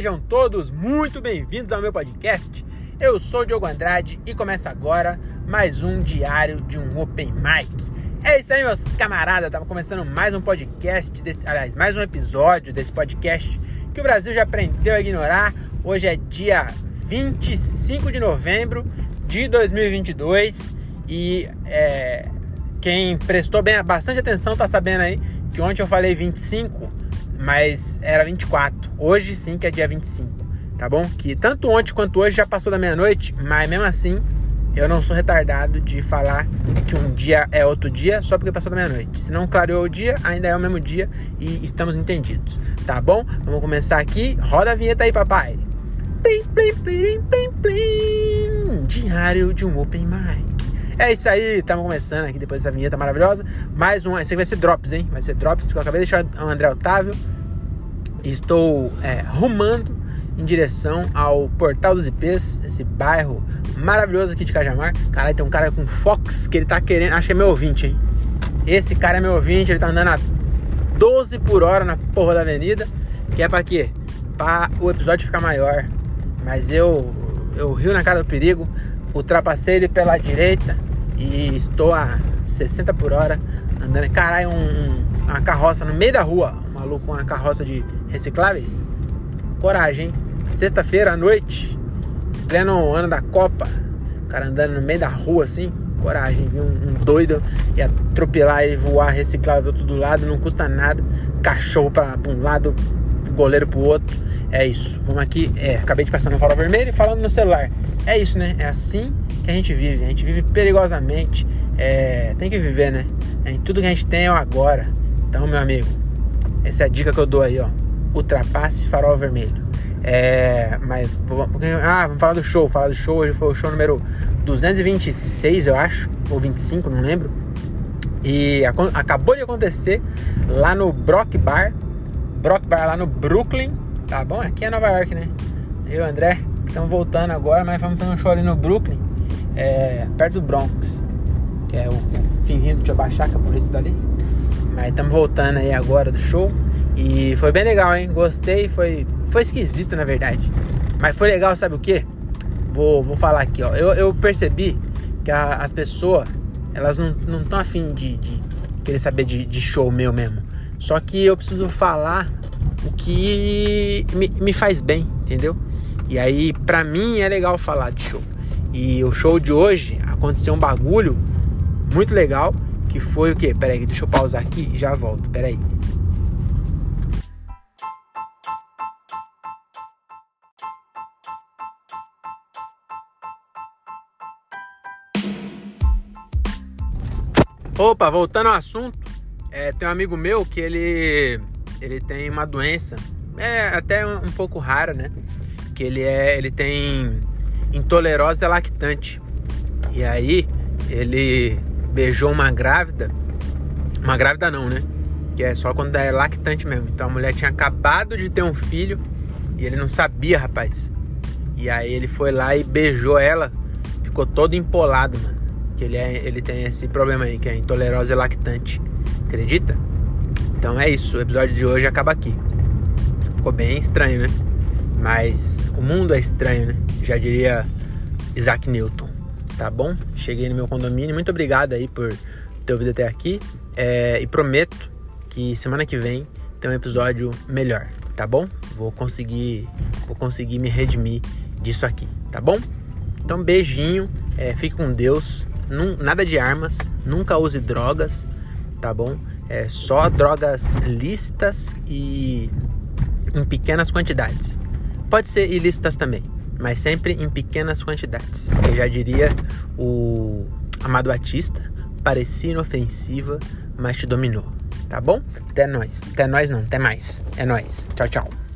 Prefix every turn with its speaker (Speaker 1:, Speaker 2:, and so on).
Speaker 1: Sejam todos muito bem-vindos ao meu podcast. Eu sou Diogo Andrade e começa agora mais um diário de um Open Mic. É isso aí, meus camaradas. Estava começando mais um podcast, desse, aliás, mais um episódio desse podcast que o Brasil já aprendeu a ignorar. Hoje é dia 25 de novembro de 2022 e é, quem prestou bem, bastante atenção tá sabendo aí que ontem eu falei 25 mas era 24. Hoje sim que é dia 25, tá bom? Que tanto ontem quanto hoje já passou da meia-noite, mas mesmo assim eu não sou retardado de falar que um dia é outro dia só porque passou da meia-noite. Se não clareou o dia, ainda é o mesmo dia e estamos entendidos, tá bom? Vamos começar aqui. Roda a vinheta aí, papai. Plim, plim, plim, plim, plim. Diário de um Open Mic. É isso aí, estamos começando aqui depois dessa vinheta maravilhosa. Mais um, esse aqui vai ser drops, hein? Vai ser drops, porque eu acabei de deixar o André Otávio. Estou é, rumando em direção ao Portal dos IPs, esse bairro maravilhoso aqui de Cajamar. Caralho, tem um cara com Fox que ele tá querendo. Acho que é meu ouvinte, hein? Esse cara é meu ouvinte, ele tá andando a 12 por hora na porra da avenida. Que é pra quê? Pra o episódio ficar maior. Mas eu, eu rio na cara do perigo, ultrapassei ele pela direita e estou a 60 por hora andando. Caralho, um, um, uma carroça no meio da rua, maluco uma carroça de recicláveis. Coragem, hein? Sexta-feira à noite, pleno ano da Copa, o cara andando no meio da rua assim. Coragem, viu? Um, um doido e atropelar e voar reciclável do lado, não custa nada. Cachorro para um lado, goleiro pro outro. É isso. Vamos aqui. É, acabei de passar no farol vermelho e falando no celular. É isso, né? É assim que a gente vive. A gente vive perigosamente. É, tem que viver, né? É, tudo que a gente tem é o agora. Então, meu amigo, essa é a dica que eu dou aí, ó. Ultrapasse farol vermelho. É, mas ah, vamos falar do show. Falar do show. Hoje foi o show número 226, eu acho, ou 25, não lembro. E acabou de acontecer lá no Brock Bar. Brock Bar lá no Brooklyn. Tá bom? Aqui é Nova York, né? Eu, André, estamos voltando agora, mas vamos fazer um show ali no Brooklyn é, perto do Bronx, que é o, finzinho do Tchabachaca, por isso dali. Mas estamos voltando aí agora do show e foi bem legal, hein? Gostei, foi, foi esquisito na verdade. Mas foi legal, sabe o que? Vou, vou falar aqui, ó. Eu, eu percebi que a, as pessoas, elas não estão afim de, de querer saber de, de show meu mesmo. Só que eu preciso falar o que me, me faz bem, entendeu? E aí, pra mim, é legal falar de show. E o show de hoje aconteceu um bagulho muito legal que foi o que? Pera aí, deixa eu pausar aqui e já volto. Pera aí. Opa, voltando ao assunto, é, tem um amigo meu que ele ele tem uma doença, é até um, um pouco rara, né? Que ele é, ele tem intolerose lactante. E aí ele beijou uma grávida, uma grávida não, né? Que é só quando é lactante mesmo. Então a mulher tinha acabado de ter um filho e ele não sabia, rapaz. E aí ele foi lá e beijou ela, ficou todo empolado, mano. Que ele, é, ele tem esse problema aí, que é intolerose lactante. Acredita? Então é isso, o episódio de hoje acaba aqui. Ficou bem estranho, né? Mas o mundo é estranho, né? Já diria Isaac Newton. Tá bom? Cheguei no meu condomínio. Muito obrigado aí por ter ouvido até aqui. É, e prometo que semana que vem tem um episódio melhor, tá bom? Vou conseguir, vou conseguir me redimir disso aqui, tá bom? Então beijinho, é, fique com Deus. Num, nada de armas, nunca use drogas, tá bom? É só drogas lícitas e em pequenas quantidades. Pode ser ilícitas também, mas sempre em pequenas quantidades. Eu já diria o Amado Batista, parecia inofensiva, mas te dominou. Tá bom? Até nós. Até nós não, até mais. É nós. Tchau, tchau.